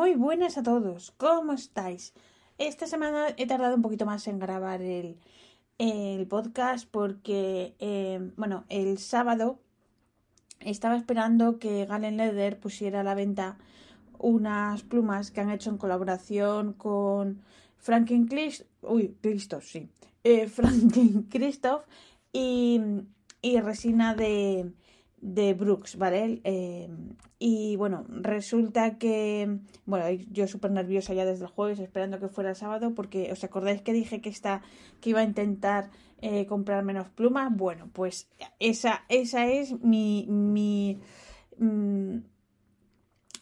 Muy buenas a todos, ¿cómo estáis? Esta semana he tardado un poquito más en grabar el, podcast porque, eh, bueno, el sábado estaba esperando que Galen Leather pusiera a la venta unas plumas que han hecho en colaboración con Franklin Christoph, uy, Christoph, sí, eh, Franklin y, y resina de, de Brooks, ¿vale? Eh, y bueno, resulta que, bueno, yo súper nerviosa ya desde el jueves, esperando que fuera el sábado, porque os acordáis que dije que, esta, que iba a intentar eh, comprar menos plumas. Bueno, pues esa, esa es mi, mi mm,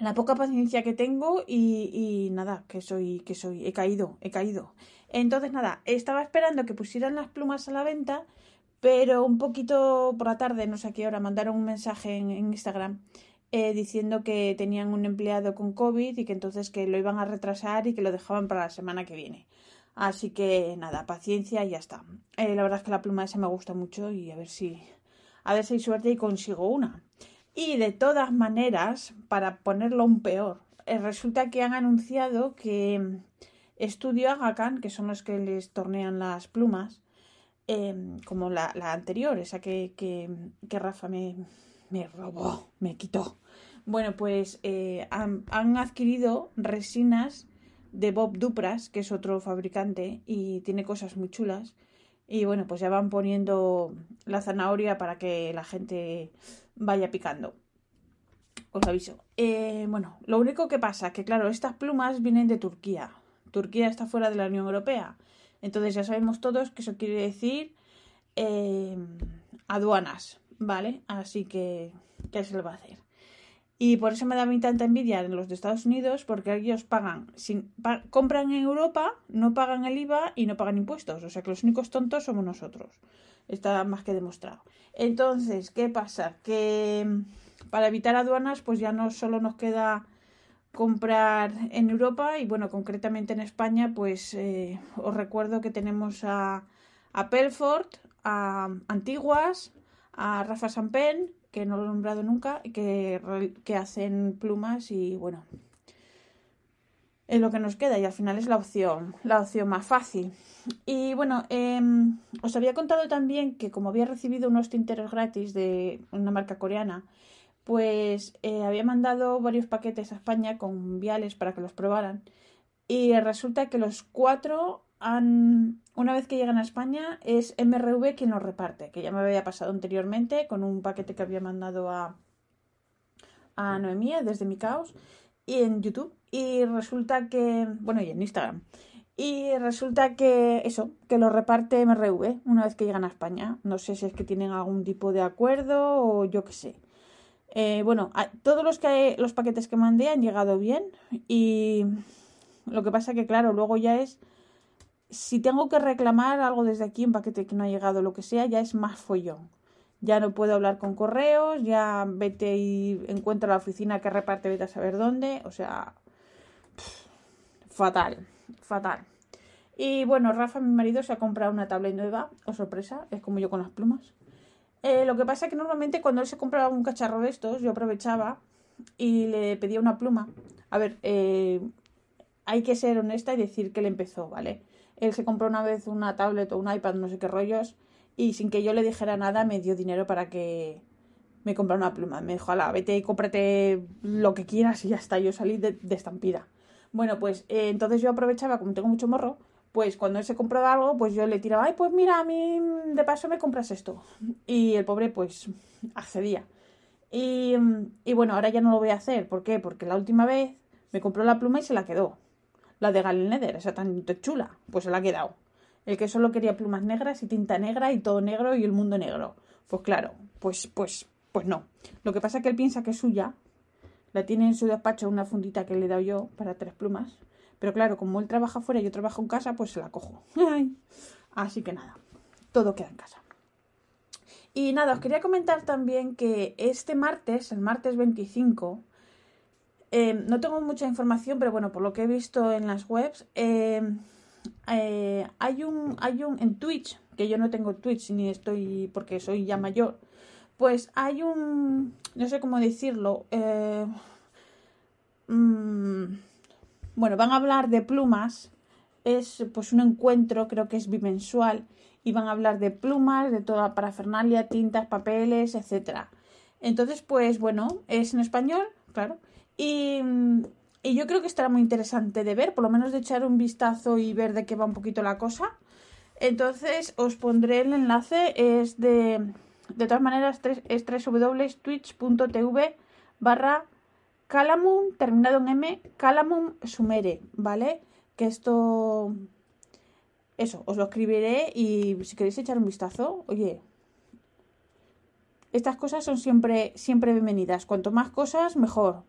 la poca paciencia que tengo y, y, nada, que soy, que soy, he caído, he caído. Entonces nada, estaba esperando que pusieran las plumas a la venta pero un poquito por la tarde, no sé a qué hora, mandaron un mensaje en, Instagram eh, diciendo que tenían un empleado con COVID y que entonces que lo iban a retrasar y que lo dejaban para la semana que viene. Así que nada, paciencia y ya está. Eh, la verdad es que la pluma esa me gusta mucho y a ver si a ver si hay suerte y consigo una. Y de todas maneras, para ponerlo un peor, eh, resulta que han anunciado que Estudio Agacan, que son los que les tornean las plumas, Em, como la, anterior, esa que, que, Rafa me, me, robó, me quitó. Bueno, pues eh, han, adquirido resinas de Bob Dupras, que es otro fabricante y tiene cosas muy chulas. Y bueno, pues ya van poniendo la zanahoria para que la gente vaya picando. Os aviso. Eh, bueno, lo único que pasa que, claro, estas plumas vienen de Turquía. Turquía está fuera de la Unión Europea. Entonces ya sabemos todos que eso quiere decir eh, aduanas, ¿vale? Así que, ¿qué se le va a hacer? Y por eso me da a mí tanta envidia en los de Estados Unidos, porque ellos pagan, compran en Europa, no pagan el IVA y no pagan impuestos. O sea que los únicos tontos somos nosotros. Está más que demostrado. Entonces, ¿qué pasa? Que para evitar aduanas, pues ya no solo nos queda comprar en Europa y bueno, concretamente en España, pues eh, os recuerdo que tenemos a, a Pelford, a Antiguas, a Rafa Sampen, que no lo he nombrado nunca, que, que hacen plumas y bueno, es lo que nos queda y al final es la opción, la opción más fácil. Y bueno, em, os había contado también que como había recibido unos tinteros gratis de una marca coreana, pues eh, había mandado varios paquetes a España con viales para que los probaran. Y resulta que los cuatro han, una vez que llegan a España, es MRV quien los reparte, que ya me había pasado anteriormente con un paquete que había mandado a, a Noemía desde mi caos y en YouTube. Y resulta que, bueno, y en Instagram. Y resulta que eso, que lo reparte MRV una vez que llegan a España. No sé si es que tienen algún tipo de acuerdo o yo qué sé. Eh, bueno, todos los, que, los paquetes que mandé han llegado bien y lo que pasa que, claro, luego ya es, si tengo que reclamar algo desde aquí, un paquete que no ha llegado, lo que sea, ya es más follón. Ya no puedo hablar con correos, ya vete y encuentra la oficina que reparte, vete a saber dónde, o sea, fatal, fatal. Y bueno, Rafa, mi marido, se ha comprado una tablet nueva, o sorpresa, es como yo con las plumas. Eh, lo que pasa es que normalmente cuando él se compraba un cacharro de estos, yo aprovechaba y le pedía una pluma. A ver, eh, hay que ser honesta y decir que le empezó, ¿vale? Él se compró una vez una tablet o un iPad, no sé qué rollos, y sin que yo le dijera nada me dio dinero para que me comprara una pluma. Me dijo, ala, vete y cómprate lo que quieras y ya está. Yo salí de, estampida. Bueno, pues eh, entonces yo aprovechaba, como tengo mucho morro, pues cuando él se compraba algo, pues yo le tiraba, ay, pues mira, a mí de paso me compras esto. Y el pobre, pues, accedía. Y, y bueno, ahora ya no lo voy a hacer. ¿Por qué? Porque la última vez me compró la pluma y se la quedó. La de Galen Nether, esa tan chula, pues se la ha quedado. El que solo quería plumas negras y tinta negra y todo negro y el mundo negro. Pues claro, pues, pues, pues no. Lo que pasa es que él piensa que es suya, La tiene en su despacho una fundita que le he dado yo para tres plumas. Pero claro, como él trabaja fuera y yo trabajo en casa, pues se la cojo. Así que nada, todo queda en casa. Y nada, os quería comentar también que este martes, el martes 25, eh, no tengo mucha información, pero bueno, por lo que he visto en las webs, eh, eh, hay un, hay un, en Twitch, que yo no tengo Twitch ni estoy, porque soy ya mayor, pues hay un, no sé cómo decirlo, mm, bueno, van a hablar de plumas, es pues un encuentro, creo que es bimensual, y van a hablar de plumas, de toda parafernalia, tintas, papeles, etcétera. Entonces, pues bueno, es en español, claro, y, y, yo creo que estará muy interesante de ver, por lo menos de echar un vistazo y ver de qué va un poquito la cosa. Entonces, os pondré el enlace, es de, de todas maneras, es www.twitch.tv barra calamum, terminado en M, calamum sumere, ¿vale? Que esto eso, os lo escribiré y si queréis echar un vistazo, oye, estas cosas son siempre, siempre bienvenidas. Cuanto más cosas, mejor.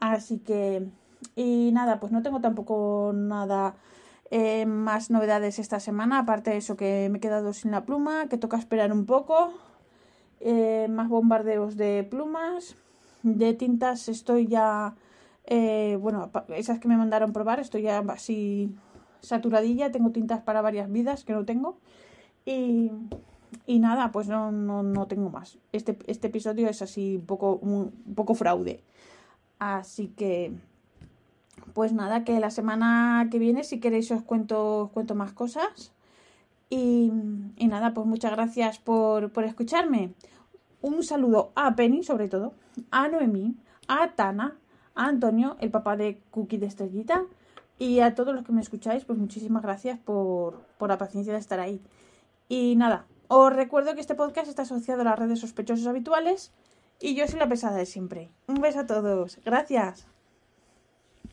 Así que, y nada, pues no tengo tampoco nada eh, más novedades esta semana, aparte de eso que me he quedado sin la pluma, que toca esperar un poco. Eh, más bombardeos de plumas. De tintas estoy ya, eh, bueno, esas que me mandaron probar, estoy ya así saturadilla, tengo tintas para varias vidas que no tengo. Y, y nada, pues no, no, no, tengo más. Este, este episodio es así un poco, un, poco fraude. Así que, pues nada, que la semana que viene, si queréis, os cuento, os cuento más cosas. Y, y nada, pues muchas gracias por, por escucharme. Un saludo a Penny, sobre todo, a Noemí, a Tana, a Antonio, el papá de Cookie de Estrellita, y a todos los que me escucháis, pues muchísimas gracias por, por la paciencia de estar ahí. Y nada, os recuerdo que este podcast está asociado a las redes sospechosos habituales y yo soy la pesada de siempre. Un beso a todos. Gracias.